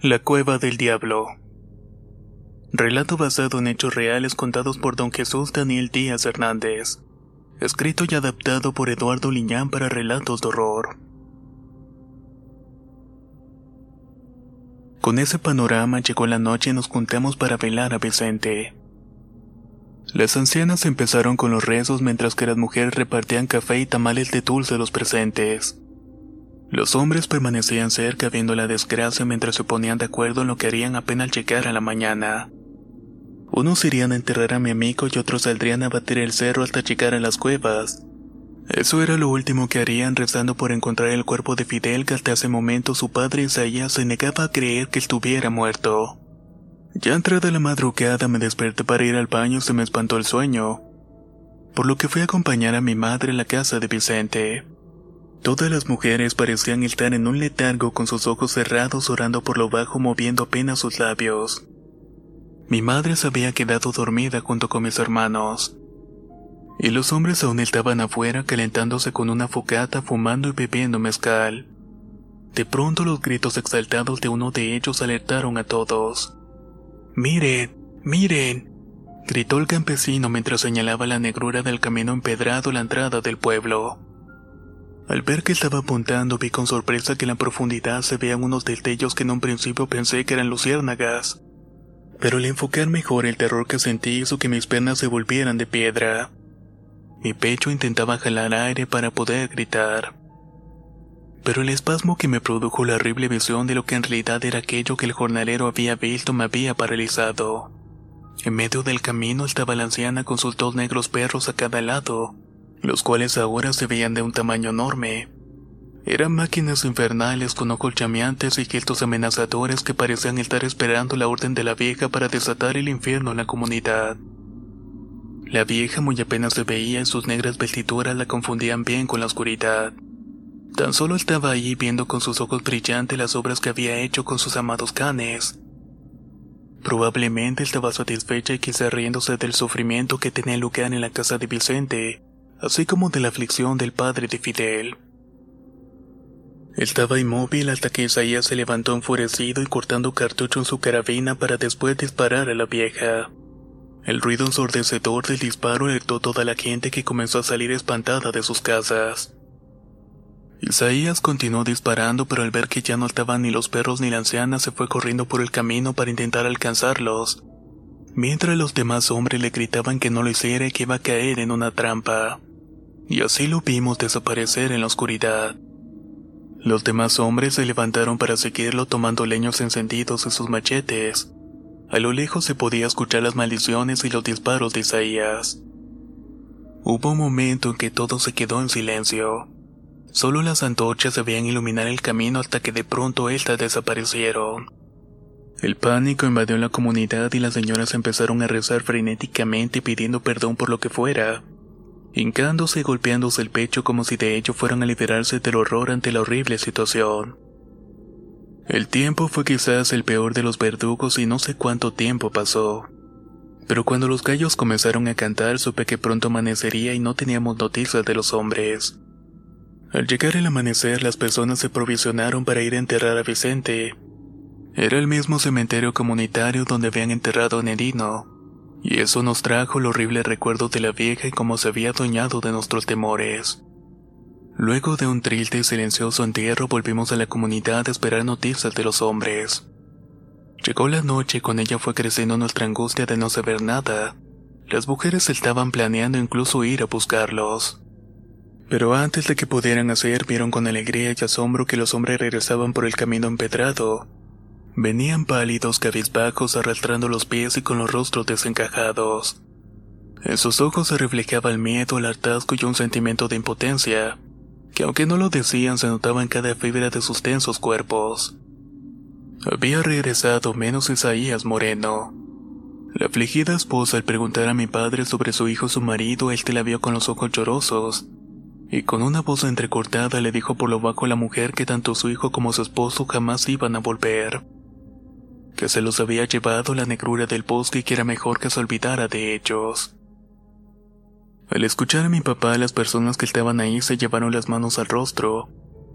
La Cueva del Diablo. Relato basado en hechos reales contados por don Jesús Daniel Díaz Hernández. Escrito y adaptado por Eduardo Liñán para relatos de horror. Con ese panorama llegó la noche y nos juntamos para velar a Vicente. Las ancianas empezaron con los rezos mientras que las mujeres repartían café y tamales de dulce a los presentes. Los hombres permanecían cerca viendo la desgracia mientras se ponían de acuerdo en lo que harían apenas llegara la mañana. Unos irían a enterrar a mi amigo y otros saldrían a batir el cerro hasta llegar a las cuevas. Eso era lo último que harían rezando por encontrar el cuerpo de Fidel que hasta ese momento su padre Isaías se negaba a creer que estuviera muerto. Ya entrada la madrugada me desperté para ir al baño y se me espantó el sueño, por lo que fui a acompañar a mi madre a la casa de Vicente. Todas las mujeres parecían estar en un letargo con sus ojos cerrados orando por lo bajo moviendo apenas sus labios. Mi madre se había quedado dormida junto con mis hermanos. Y los hombres aún estaban afuera calentándose con una fogata fumando y bebiendo mezcal. De pronto los gritos exaltados de uno de ellos alertaron a todos. Miren, miren, gritó el campesino mientras señalaba la negrura del camino empedrado a la entrada del pueblo. Al ver que estaba apuntando vi con sorpresa que en la profundidad se veían unos destellos que en un principio pensé que eran luciérnagas. Pero al enfocar mejor el terror que sentí hizo que mis piernas se volvieran de piedra. Mi pecho intentaba jalar aire para poder gritar. Pero el espasmo que me produjo la horrible visión de lo que en realidad era aquello que el jornalero había visto me había paralizado. En medio del camino estaba la anciana con sus dos negros perros a cada lado, los cuales ahora se veían de un tamaño enorme. Eran máquinas infernales con ojos llameantes y gestos amenazadores que parecían estar esperando la orden de la vieja para desatar el infierno en la comunidad. La vieja muy apenas se veía y sus negras vestiduras la confundían bien con la oscuridad. Tan solo estaba ahí viendo con sus ojos brillantes las obras que había hecho con sus amados canes. Probablemente estaba satisfecha y quizá riéndose del sufrimiento que tenía lugar en la casa de Vicente, así como de la aflicción del padre de Fidel. Estaba inmóvil hasta que Isaías se levantó enfurecido y cortando cartucho en su carabina para después disparar a la vieja. El ruido ensordecedor del disparo alertó toda la gente que comenzó a salir espantada de sus casas. Isaías continuó disparando, pero al ver que ya no estaban ni los perros ni la anciana, se fue corriendo por el camino para intentar alcanzarlos, mientras los demás hombres le gritaban que no lo hiciera y que iba a caer en una trampa. Y así lo vimos desaparecer en la oscuridad. Los demás hombres se levantaron para seguirlo tomando leños encendidos en sus machetes. A lo lejos se podía escuchar las maldiciones y los disparos de Isaías. Hubo un momento en que todo se quedó en silencio. Solo las antorchas se veían iluminar el camino hasta que de pronto éstas desaparecieron. El pánico invadió la comunidad y las señoras empezaron a rezar frenéticamente pidiendo perdón por lo que fuera, hincándose y golpeándose el pecho como si de ello fueran a liberarse del horror ante la horrible situación. El tiempo fue quizás el peor de los verdugos y no sé cuánto tiempo pasó. Pero cuando los gallos comenzaron a cantar supe que pronto amanecería y no teníamos noticias de los hombres. Al llegar el amanecer las personas se provisionaron para ir a enterrar a Vicente. Era el mismo cementerio comunitario donde habían enterrado a Nerino, y eso nos trajo el horrible recuerdo de la vieja y cómo se había adueñado de nuestros temores. Luego de un triste y silencioso entierro volvimos a la comunidad a esperar noticias de los hombres. Llegó la noche y con ella fue creciendo nuestra angustia de no saber nada. Las mujeres estaban planeando incluso ir a buscarlos. Pero antes de que pudieran hacer, vieron con alegría y asombro que los hombres regresaban por el camino empedrado. Venían pálidos, cabizbajos, arrastrando los pies y con los rostros desencajados. En sus ojos se reflejaba el miedo, el hartazgo y un sentimiento de impotencia, que aunque no lo decían se notaba en cada fibra de sus tensos cuerpos. Había regresado menos Isaías Moreno. La afligida esposa al preguntar a mi padre sobre su hijo su marido, él te la vio con los ojos llorosos, y con una voz entrecortada le dijo por lo bajo a la mujer que tanto su hijo como su esposo jamás iban a volver. Que se los había llevado la negrura del bosque y que era mejor que se olvidara de ellos. Al escuchar a mi papá, las personas que estaban ahí se llevaron las manos al rostro.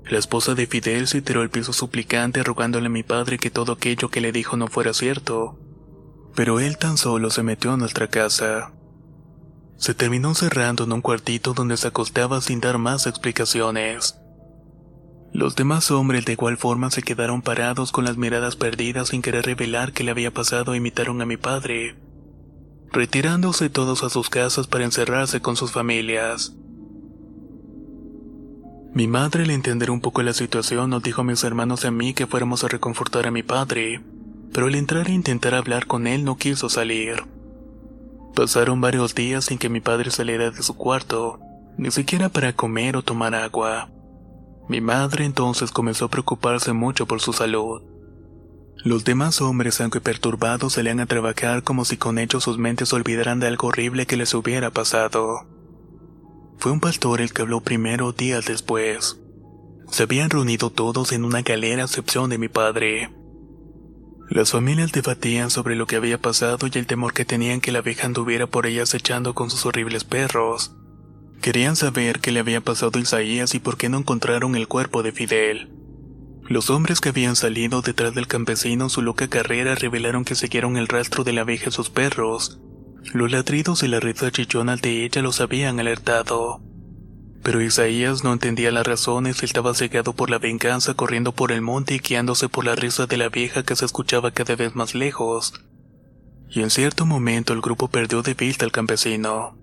La esposa de Fidel se tiró al piso suplicante rogándole a mi padre que todo aquello que le dijo no fuera cierto. Pero él tan solo se metió a nuestra casa. Se terminó cerrando en un cuartito donde se acostaba sin dar más explicaciones. Los demás hombres de igual forma se quedaron parados con las miradas perdidas sin querer revelar qué le había pasado e imitaron a mi padre retirándose todos a sus casas para encerrarse con sus familias. Mi madre, al entender un poco la situación, nos dijo a mis hermanos y a mí que fuéramos a reconfortar a mi padre, pero al entrar e intentar hablar con él no quiso salir. Pasaron varios días sin que mi padre saliera de su cuarto, ni siquiera para comer o tomar agua. Mi madre entonces comenzó a preocuparse mucho por su salud. Los demás hombres, aunque perturbados, salían a trabajar como si con ellos sus mentes olvidaran de algo horrible que les hubiera pasado. Fue un pastor el que habló primero días después. Se habían reunido todos en una galera a excepción de mi padre. Las familias debatían sobre lo que había pasado y el temor que tenían que la vieja anduviera por ellas echando con sus horribles perros. Querían saber qué le había pasado a Isaías y por qué no encontraron el cuerpo de Fidel. Los hombres que habían salido detrás del campesino en su loca carrera revelaron que siguieron el rastro de la abeja y sus perros. Los ladridos y la risa chillona de ella los habían alertado. Pero Isaías no entendía las razones estaba cegado por la venganza corriendo por el monte y guiándose por la risa de la vieja que se escuchaba cada vez más lejos. Y en cierto momento el grupo perdió de vista al campesino.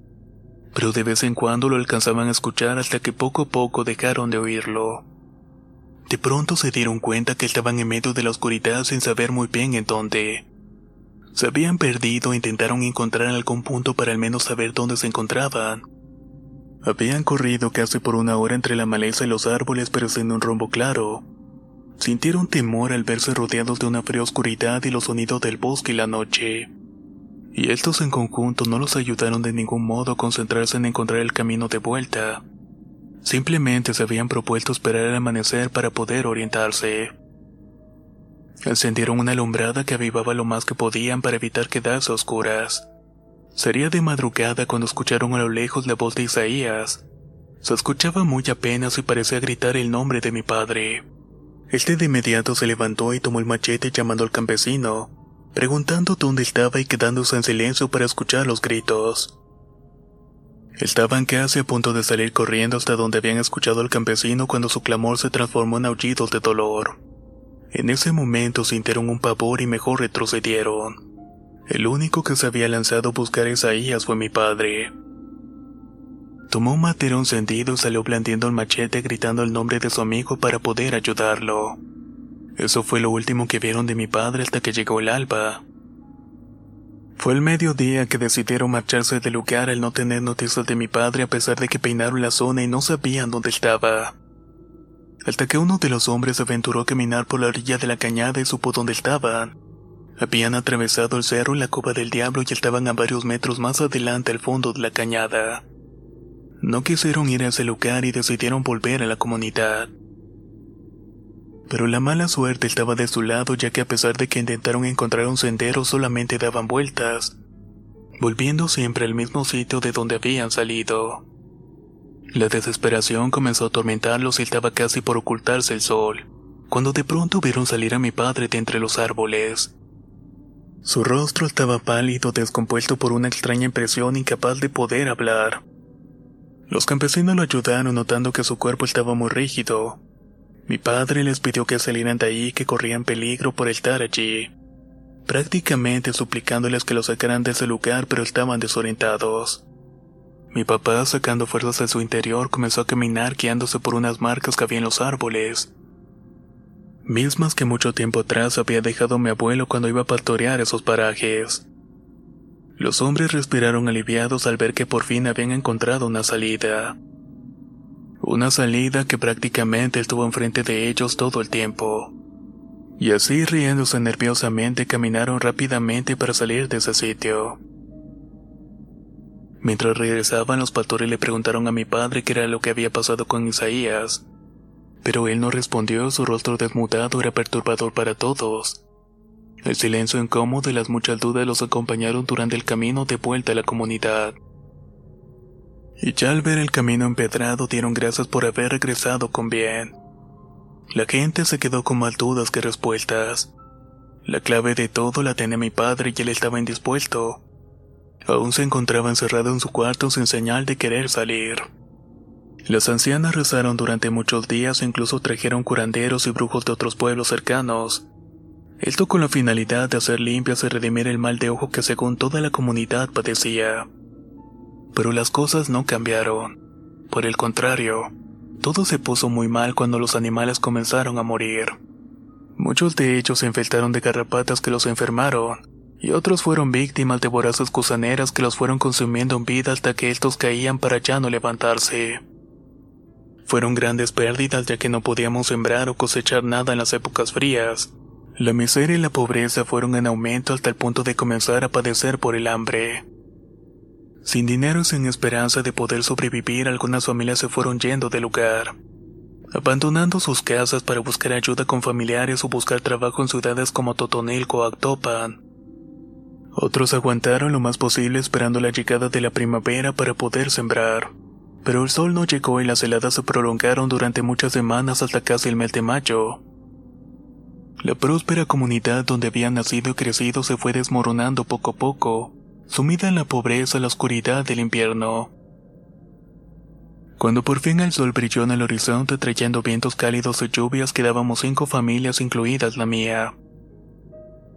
Pero de vez en cuando lo alcanzaban a escuchar hasta que poco a poco dejaron de oírlo. De pronto se dieron cuenta que estaban en medio de la oscuridad sin saber muy bien en dónde. Se habían perdido e intentaron encontrar algún punto para al menos saber dónde se encontraban. Habían corrido casi por una hora entre la maleza y los árboles pero sin un rumbo claro. Sintieron temor al verse rodeados de una fría oscuridad y los sonidos del bosque y la noche. Y estos en conjunto no los ayudaron de ningún modo a concentrarse en encontrar el camino de vuelta. Simplemente se habían propuesto esperar al amanecer para poder orientarse. Encendieron una alumbrada que avivaba lo más que podían para evitar quedarse a oscuras. Sería de madrugada cuando escucharon a lo lejos la voz de Isaías. Se escuchaba muy apenas y parecía gritar el nombre de mi padre. Este de inmediato se levantó y tomó el machete llamando al campesino, preguntando dónde estaba y quedándose en silencio para escuchar los gritos. Estaban casi a punto de salir corriendo hasta donde habían escuchado al campesino cuando su clamor se transformó en aullidos de dolor. En ese momento sintieron un pavor y mejor retrocedieron. El único que se había lanzado a buscar a Isaías fue mi padre. Tomó un matero encendido y salió blandiendo el machete gritando el nombre de su amigo para poder ayudarlo. Eso fue lo último que vieron de mi padre hasta que llegó el alba. Fue el mediodía que decidieron marcharse del lugar al no tener noticias de mi padre a pesar de que peinaron la zona y no sabían dónde estaba. Hasta que uno de los hombres aventuró a caminar por la orilla de la cañada y supo dónde estaban. Habían atravesado el cerro y la cova del diablo y estaban a varios metros más adelante al fondo de la cañada. No quisieron ir a ese lugar y decidieron volver a la comunidad. Pero la mala suerte estaba de su lado ya que a pesar de que intentaron encontrar un sendero solamente daban vueltas, volviendo siempre al mismo sitio de donde habían salido. La desesperación comenzó a atormentarlos y estaba casi por ocultarse el sol, cuando de pronto vieron salir a mi padre de entre los árboles. Su rostro estaba pálido, descompuesto por una extraña impresión incapaz de poder hablar. Los campesinos lo ayudaron notando que su cuerpo estaba muy rígido, mi padre les pidió que salieran de ahí que corrían peligro por estar allí. prácticamente suplicándoles que los sacaran de ese lugar, pero estaban desorientados. Mi papá, sacando fuerzas de su interior, comenzó a caminar guiándose por unas marcas que había en los árboles. Mismas que mucho tiempo atrás había dejado mi abuelo cuando iba a pastorear esos parajes. Los hombres respiraron aliviados al ver que por fin habían encontrado una salida. Una salida que prácticamente estuvo enfrente de ellos todo el tiempo. Y así riéndose nerviosamente caminaron rápidamente para salir de ese sitio. Mientras regresaban, los pastores le preguntaron a mi padre qué era lo que había pasado con Isaías. Pero él no respondió, su rostro desmutado era perturbador para todos. El silencio incómodo y las muchas dudas los acompañaron durante el camino de vuelta a la comunidad. Y ya al ver el camino empedrado dieron gracias por haber regresado con bien. La gente se quedó con más dudas que respuestas. La clave de todo la tenía mi padre y él estaba indispuesto. Aún se encontraba encerrado en su cuarto sin señal de querer salir. Las ancianas rezaron durante muchos días e incluso trajeron curanderos y brujos de otros pueblos cercanos. Esto con la finalidad de hacer limpias y redimir el mal de ojo que según toda la comunidad padecía. Pero las cosas no cambiaron. Por el contrario, todo se puso muy mal cuando los animales comenzaron a morir. Muchos de ellos se infectaron de garrapatas que los enfermaron, y otros fueron víctimas de voraces gusaneras que los fueron consumiendo en vida hasta que estos caían para ya no levantarse. Fueron grandes pérdidas ya que no podíamos sembrar o cosechar nada en las épocas frías. La miseria y la pobreza fueron en aumento hasta el punto de comenzar a padecer por el hambre. Sin dinero y sin esperanza de poder sobrevivir, algunas familias se fueron yendo del lugar, abandonando sus casas para buscar ayuda con familiares o buscar trabajo en ciudades como Totonilco o Actopan. Otros aguantaron lo más posible esperando la llegada de la primavera para poder sembrar. Pero el sol no llegó y las heladas se prolongaron durante muchas semanas hasta casi el mes de mayo. La próspera comunidad donde habían nacido y crecido se fue desmoronando poco a poco, sumida en la pobreza y la oscuridad del invierno. Cuando por fin el sol brilló en el horizonte trayendo vientos cálidos y lluvias quedábamos cinco familias incluidas la mía.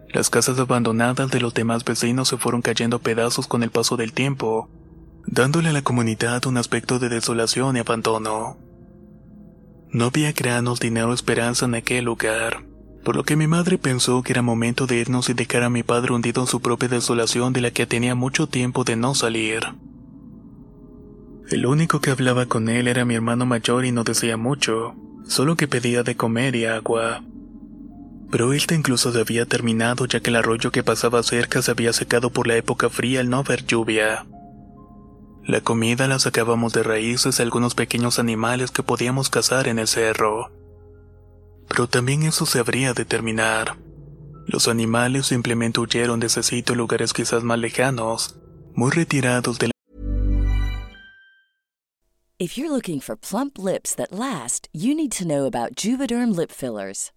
Las casas abandonadas de los demás vecinos se fueron cayendo pedazos con el paso del tiempo, dándole a la comunidad un aspecto de desolación y abandono. No había granos, dinero esperanza en aquel lugar, por lo que mi madre pensó que era momento de irnos y dejar a mi padre hundido en su propia desolación de la que tenía mucho tiempo de no salir. El único que hablaba con él era mi hermano mayor y no decía mucho, solo que pedía de comer y agua pero este incluso se había terminado ya que el arroyo que pasaba cerca se había secado por la época fría al no haber lluvia. La comida la sacábamos de raíces de algunos pequeños animales que podíamos cazar en el cerro. Pero también eso se habría de terminar. Los animales simplemente huyeron de ese sitio a lugares quizás más lejanos, muy retirados de la If you're looking for plump lips that last, you need to know about Juvederm lip fillers.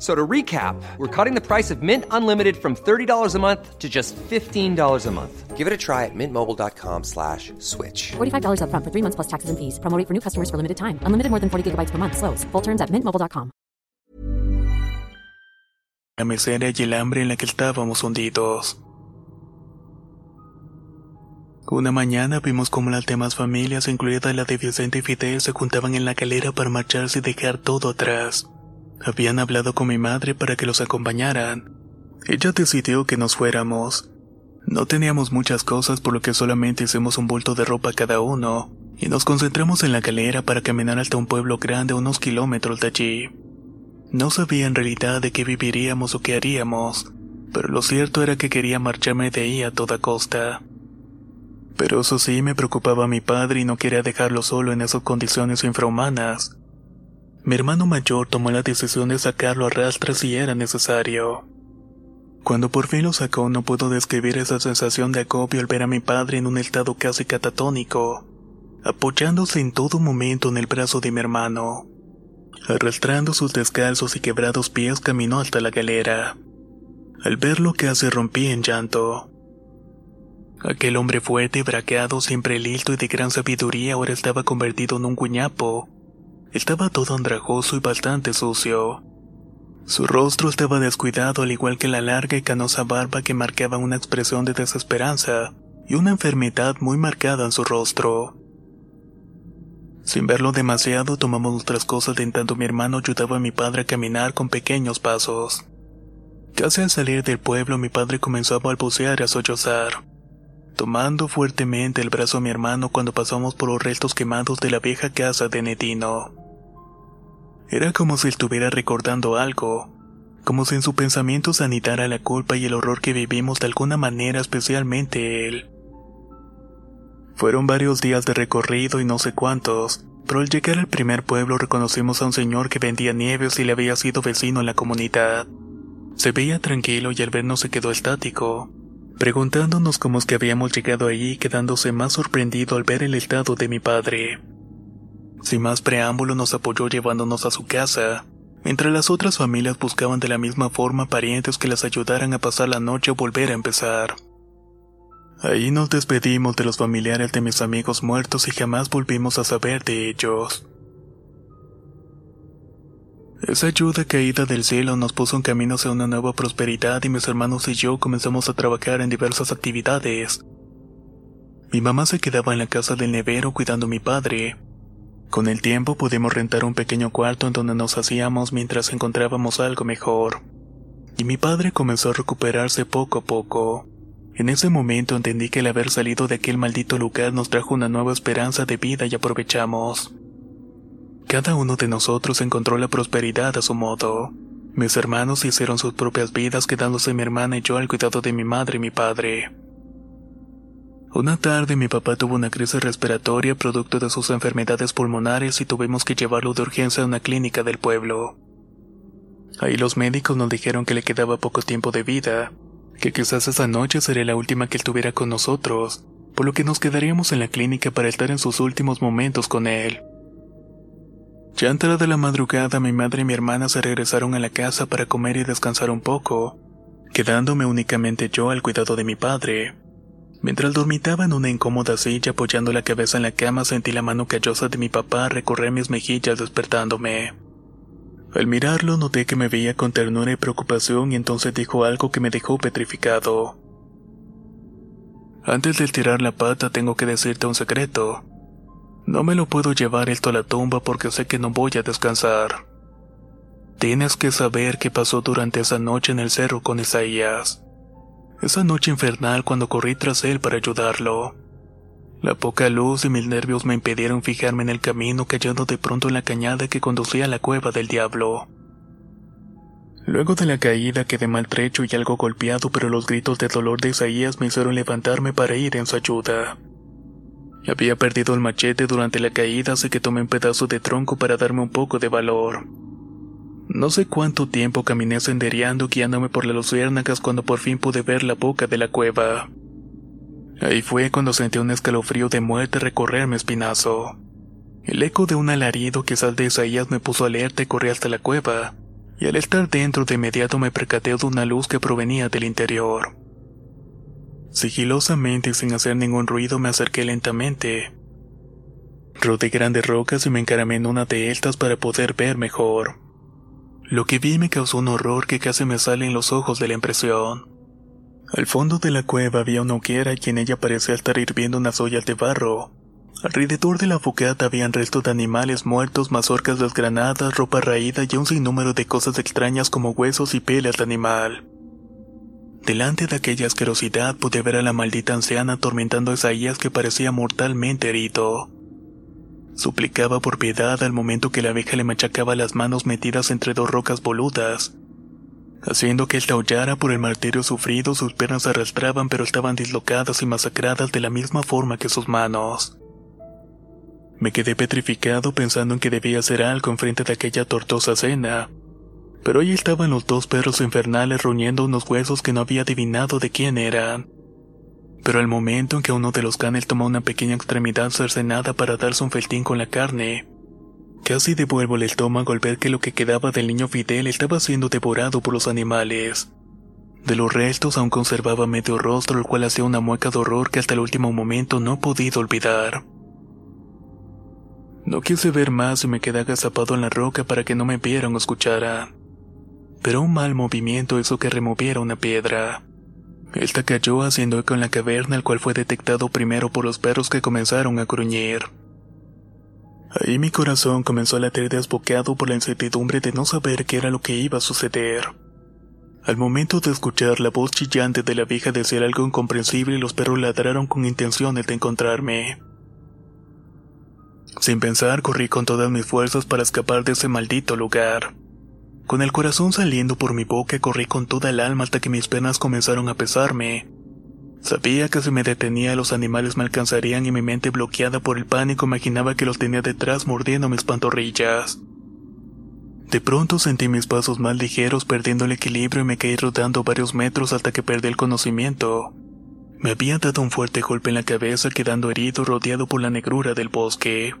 So to recap, we're cutting the price of Mint Unlimited from $30 a month to just $15 a month. Give it a try at mintmobile.com slash switch. $45 upfront for three months plus taxes and fees. Promoting for new customers for limited time. Unlimited more than 40 gigabytes per month. Slows. Full terms at mintmobile.com. la miseria y el hambre en la que estábamos hundidos. Una mañana vimos cómo las demás familias, incluida la de Vicente y Fidel, se juntaban en la calera para marcharse y dejar todo atrás. Habían hablado con mi madre para que los acompañaran. Ella decidió que nos fuéramos. No teníamos muchas cosas por lo que solamente hicimos un bulto de ropa cada uno y nos concentramos en la calera para caminar hasta un pueblo grande a unos kilómetros de allí. No sabía en realidad de qué viviríamos o qué haríamos, pero lo cierto era que quería marcharme de ahí a toda costa. Pero eso sí me preocupaba a mi padre y no quería dejarlo solo en esas condiciones infrahumanas. Mi hermano mayor tomó la decisión de sacarlo a rastras si era necesario. Cuando por fin lo sacó no puedo describir esa sensación de agobio al ver a mi padre en un estado casi catatónico, apoyándose en todo momento en el brazo de mi hermano. Arrastrando sus descalzos y quebrados pies caminó hasta la galera. Al verlo casi rompí en llanto. Aquel hombre fuerte, braqueado, siempre listo y de gran sabiduría ahora estaba convertido en un guiñapo. Estaba todo andrajoso y bastante sucio. Su rostro estaba descuidado al igual que la larga y canosa barba que marcaba una expresión de desesperanza y una enfermedad muy marcada en su rostro. Sin verlo demasiado, tomamos nuestras cosas de en tanto mi hermano ayudaba a mi padre a caminar con pequeños pasos. Casi al salir del pueblo, mi padre comenzó a balbucear y a sollozar tomando fuertemente el brazo a mi hermano cuando pasamos por los restos quemados de la vieja casa de Netino. Era como si estuviera recordando algo, como si en su pensamiento sanitara la culpa y el horror que vivimos de alguna manera, especialmente él. Fueron varios días de recorrido y no sé cuántos, pero al llegar al primer pueblo reconocimos a un señor que vendía nieves y le había sido vecino en la comunidad. Se veía tranquilo y al vernos se quedó estático preguntándonos cómo es que habíamos llegado allí quedándose más sorprendido al ver el estado de mi padre. Sin más preámbulo nos apoyó llevándonos a su casa, mientras las otras familias buscaban de la misma forma parientes que las ayudaran a pasar la noche o volver a empezar. Ahí nos despedimos de los familiares de mis amigos muertos y jamás volvimos a saber de ellos. Esa ayuda caída del cielo nos puso en camino hacia una nueva prosperidad y mis hermanos y yo comenzamos a trabajar en diversas actividades. Mi mamá se quedaba en la casa del nevero cuidando a mi padre. Con el tiempo pudimos rentar un pequeño cuarto en donde nos hacíamos mientras encontrábamos algo mejor. Y mi padre comenzó a recuperarse poco a poco. En ese momento entendí que el haber salido de aquel maldito lugar nos trajo una nueva esperanza de vida y aprovechamos. Cada uno de nosotros encontró la prosperidad a su modo. Mis hermanos hicieron sus propias vidas quedándose mi hermana y yo al cuidado de mi madre y mi padre. Una tarde mi papá tuvo una crisis respiratoria producto de sus enfermedades pulmonares y tuvimos que llevarlo de urgencia a una clínica del pueblo. Ahí los médicos nos dijeron que le quedaba poco tiempo de vida, que quizás esa noche sería la última que estuviera con nosotros, por lo que nos quedaríamos en la clínica para estar en sus últimos momentos con él. Ya entrada la madrugada, mi madre y mi hermana se regresaron a la casa para comer y descansar un poco, quedándome únicamente yo al cuidado de mi padre. Mientras dormitaba en una incómoda silla apoyando la cabeza en la cama, sentí la mano callosa de mi papá recorrer mis mejillas despertándome. Al mirarlo noté que me veía con ternura y preocupación y entonces dijo algo que me dejó petrificado. Antes de tirar la pata tengo que decirte un secreto. No me lo puedo llevar esto a la tumba porque sé que no voy a descansar. Tienes que saber qué pasó durante esa noche en el cerro con Isaías. Esa noche infernal cuando corrí tras él para ayudarlo. La poca luz y mis nervios me impidieron fijarme en el camino cayendo de pronto en la cañada que conducía a la cueva del diablo. Luego de la caída quedé maltrecho y algo golpeado, pero los gritos de dolor de Isaías me hicieron levantarme para ir en su ayuda. Había perdido el machete durante la caída, así que tomé un pedazo de tronco para darme un poco de valor. No sé cuánto tiempo caminé sendereando guiándome por las luciérnagas cuando por fin pude ver la boca de la cueva. Ahí fue cuando sentí un escalofrío de muerte recorrer mi espinazo. El eco de un alarido que sal de Isaías me puso alerta y corrí hasta la cueva, y al estar dentro de inmediato me percaté de una luz que provenía del interior. Sigilosamente y sin hacer ningún ruido me acerqué lentamente. Rodé grandes rocas y me encaramé en una de estas para poder ver mejor. Lo que vi me causó un horror que casi me sale en los ojos de la impresión. Al fondo de la cueva había una hoguera y en ella parecía estar hirviendo unas ollas de barro. Alrededor de la fogata habían restos de animales muertos, mazorcas desgranadas, ropa raída y un sinnúmero de cosas extrañas como huesos y pelas de animal. Delante de aquella asquerosidad pude ver a la maldita anciana atormentando a Isaías que parecía mortalmente herido. Suplicaba por piedad al momento que la abeja le machacaba las manos metidas entre dos rocas boludas. Haciendo que él taullara por el martirio sufrido, sus piernas arrastraban pero estaban dislocadas y masacradas de la misma forma que sus manos. Me quedé petrificado pensando en que debía hacer algo enfrente de aquella tortosa cena, pero ahí estaban los dos perros infernales ruñendo unos huesos que no había adivinado de quién eran. Pero al momento en que uno de los canes tomó una pequeña extremidad cercenada para darse un feltín con la carne, casi devuelvo el estómago al ver que lo que quedaba del niño Fidel estaba siendo devorado por los animales. De los restos aún conservaba medio rostro, el cual hacía una mueca de horror que hasta el último momento no he podido olvidar. No quise ver más y me quedé agazapado en la roca para que no me vieran o escucharan. Pero un mal movimiento hizo que removiera una piedra. Esta cayó haciendo eco en la caverna, el cual fue detectado primero por los perros que comenzaron a gruñir. Ahí mi corazón comenzó a latir desbocado por la incertidumbre de no saber qué era lo que iba a suceder. Al momento de escuchar la voz chillante de la vieja decir algo incomprensible, los perros ladraron con intenciones de encontrarme. Sin pensar, corrí con todas mis fuerzas para escapar de ese maldito lugar. Con el corazón saliendo por mi boca, corrí con toda el alma hasta que mis penas comenzaron a pesarme. Sabía que si me detenía los animales me alcanzarían y mi mente bloqueada por el pánico imaginaba que los tenía detrás mordiendo mis pantorrillas. De pronto sentí mis pasos más ligeros perdiendo el equilibrio y me caí rodando varios metros hasta que perdí el conocimiento. Me había dado un fuerte golpe en la cabeza quedando herido rodeado por la negrura del bosque.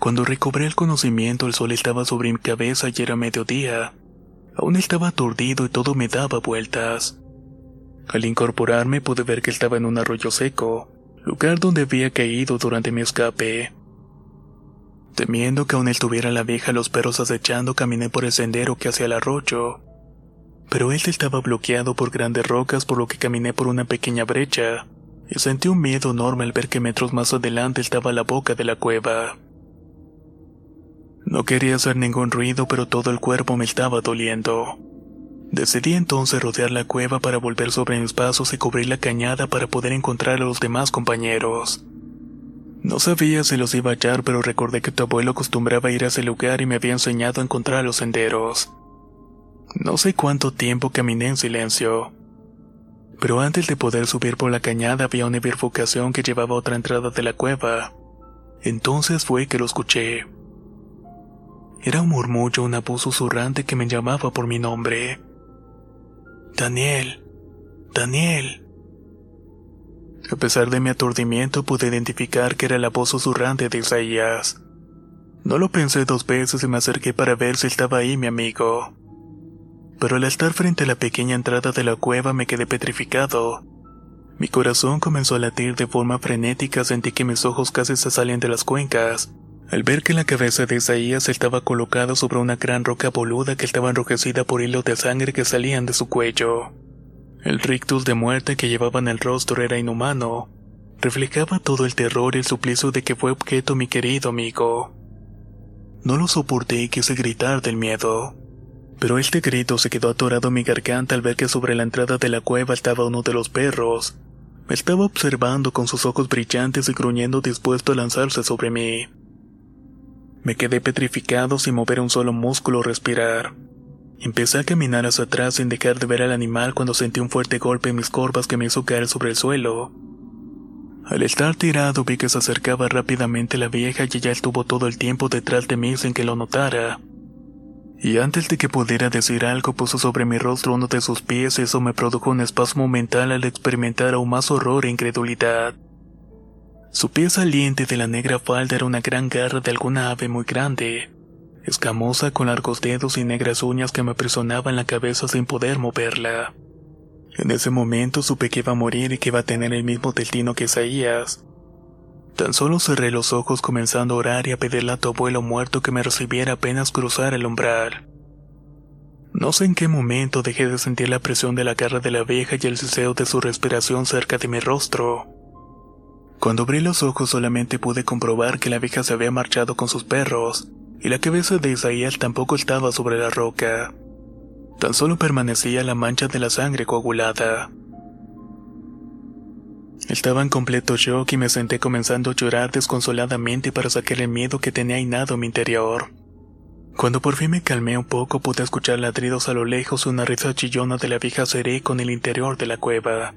Cuando recobré el conocimiento el sol estaba sobre mi cabeza y era mediodía. Aún estaba aturdido y todo me daba vueltas. Al incorporarme pude ver que estaba en un arroyo seco, lugar donde había caído durante mi escape. Temiendo que aún estuviera la vieja los perros acechando, caminé por el sendero que hacia el arroyo. Pero este estaba bloqueado por grandes rocas por lo que caminé por una pequeña brecha, y sentí un miedo enorme al ver que metros más adelante estaba la boca de la cueva. No quería hacer ningún ruido, pero todo el cuerpo me estaba doliendo. Decidí entonces rodear la cueva para volver sobre mis pasos y cubrir la cañada para poder encontrar a los demás compañeros. No sabía si los iba a hallar, pero recordé que tu abuelo acostumbraba ir a ese lugar y me había enseñado a encontrar los senderos. No sé cuánto tiempo caminé en silencio. Pero antes de poder subir por la cañada había una bifurcación que llevaba a otra entrada de la cueva. Entonces fue que lo escuché. Era un murmullo, una voz susurrante que me llamaba por mi nombre. Daniel, Daniel. A pesar de mi aturdimiento pude identificar que era la voz susurrante de Isaías. No lo pensé dos veces y me acerqué para ver si estaba ahí mi amigo. Pero al estar frente a la pequeña entrada de la cueva me quedé petrificado. Mi corazón comenzó a latir de forma frenética, sentí que mis ojos casi se salían de las cuencas al ver que la cabeza de Isaías estaba colocada sobre una gran roca boluda que estaba enrojecida por hilos de sangre que salían de su cuello. El rictus de muerte que llevaba en el rostro era inhumano. Reflejaba todo el terror y el suplicio de que fue objeto mi querido amigo. No lo soporté y quise gritar del miedo. Pero este grito se quedó atorado en mi garganta al ver que sobre la entrada de la cueva estaba uno de los perros. Me estaba observando con sus ojos brillantes y gruñendo dispuesto a lanzarse sobre mí. Me quedé petrificado sin mover un solo músculo o respirar. Empecé a caminar hacia atrás sin dejar de ver al animal cuando sentí un fuerte golpe en mis corvas que me hizo caer sobre el suelo. Al estar tirado vi que se acercaba rápidamente la vieja y ella estuvo todo el tiempo detrás de mí sin que lo notara. Y antes de que pudiera decir algo puso sobre mi rostro uno de sus pies y eso me produjo un espasmo mental al experimentar aún más horror e incredulidad. Su pie saliente de la negra falda era una gran garra de alguna ave muy grande, escamosa con largos dedos y negras uñas que me aprisionaban la cabeza sin poder moverla. En ese momento supe que iba a morir y que iba a tener el mismo destino que Isaías. Tan solo cerré los ojos comenzando a orar y a pedirle a tu abuelo muerto que me recibiera apenas cruzar el umbral. No sé en qué momento dejé de sentir la presión de la garra de la abeja y el siseo de su respiración cerca de mi rostro. Cuando abrí los ojos solamente pude comprobar que la abeja se había marchado con sus perros, y la cabeza de Isaías tampoco estaba sobre la roca. Tan solo permanecía la mancha de la sangre coagulada. Estaba en completo shock y me senté comenzando a llorar desconsoladamente para sacar el miedo que tenía inado en mi interior. Cuando por fin me calmé un poco pude escuchar ladridos a lo lejos y una risa chillona de la vieja seré con el interior de la cueva.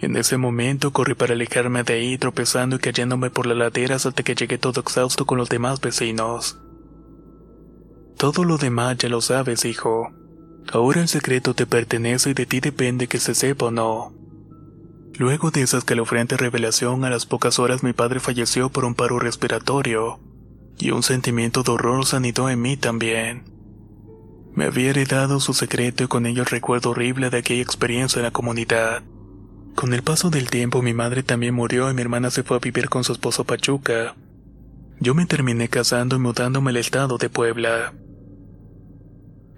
En ese momento corrí para alejarme de ahí tropezando y cayéndome por las laderas hasta que llegué todo exhausto con los demás vecinos. Todo lo demás ya lo sabes, hijo. Ahora el secreto te pertenece y de ti depende que se sepa o no. Luego de esa escalofriante revelación, a las pocas horas mi padre falleció por un paro respiratorio, y un sentimiento de horror sanidó en mí también. Me había heredado su secreto y con ello el recuerdo horrible de aquella experiencia en la comunidad. Con el paso del tiempo mi madre también murió y mi hermana se fue a vivir con su esposo Pachuca. Yo me terminé casando y mudándome al estado de Puebla.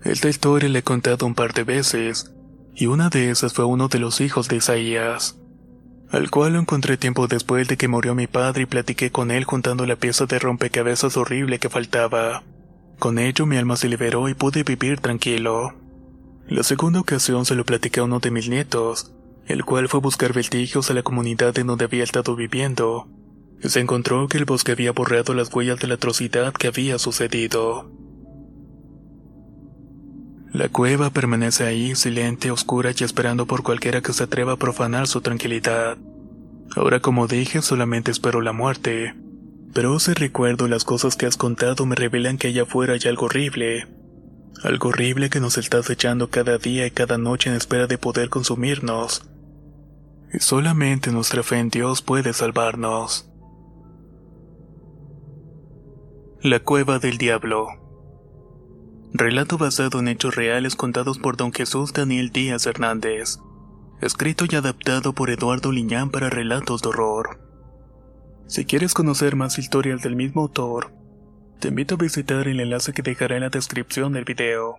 Esta historia le he contado un par de veces, y una de esas fue uno de los hijos de Isaías al cual lo encontré tiempo después de que murió mi padre y platiqué con él juntando la pieza de rompecabezas horrible que faltaba. Con ello mi alma se liberó y pude vivir tranquilo. La segunda ocasión se lo platiqué a uno de mis nietos, el cual fue buscar vestigios a la comunidad en donde había estado viviendo. Se encontró que el bosque había borrado las huellas de la atrocidad que había sucedido. La cueva permanece ahí, silente, oscura y esperando por cualquiera que se atreva a profanar su tranquilidad. Ahora como dije, solamente espero la muerte. Pero ese recuerdo las cosas que has contado me revelan que allá afuera hay algo horrible. Algo horrible que nos está echando cada día y cada noche en espera de poder consumirnos. Solamente nuestra fe en Dios puede salvarnos. La cueva del diablo. Relato basado en hechos reales contados por don Jesús Daniel Díaz Hernández. Escrito y adaptado por Eduardo Liñán para relatos de horror. Si quieres conocer más historias del mismo autor, te invito a visitar el enlace que dejaré en la descripción del video.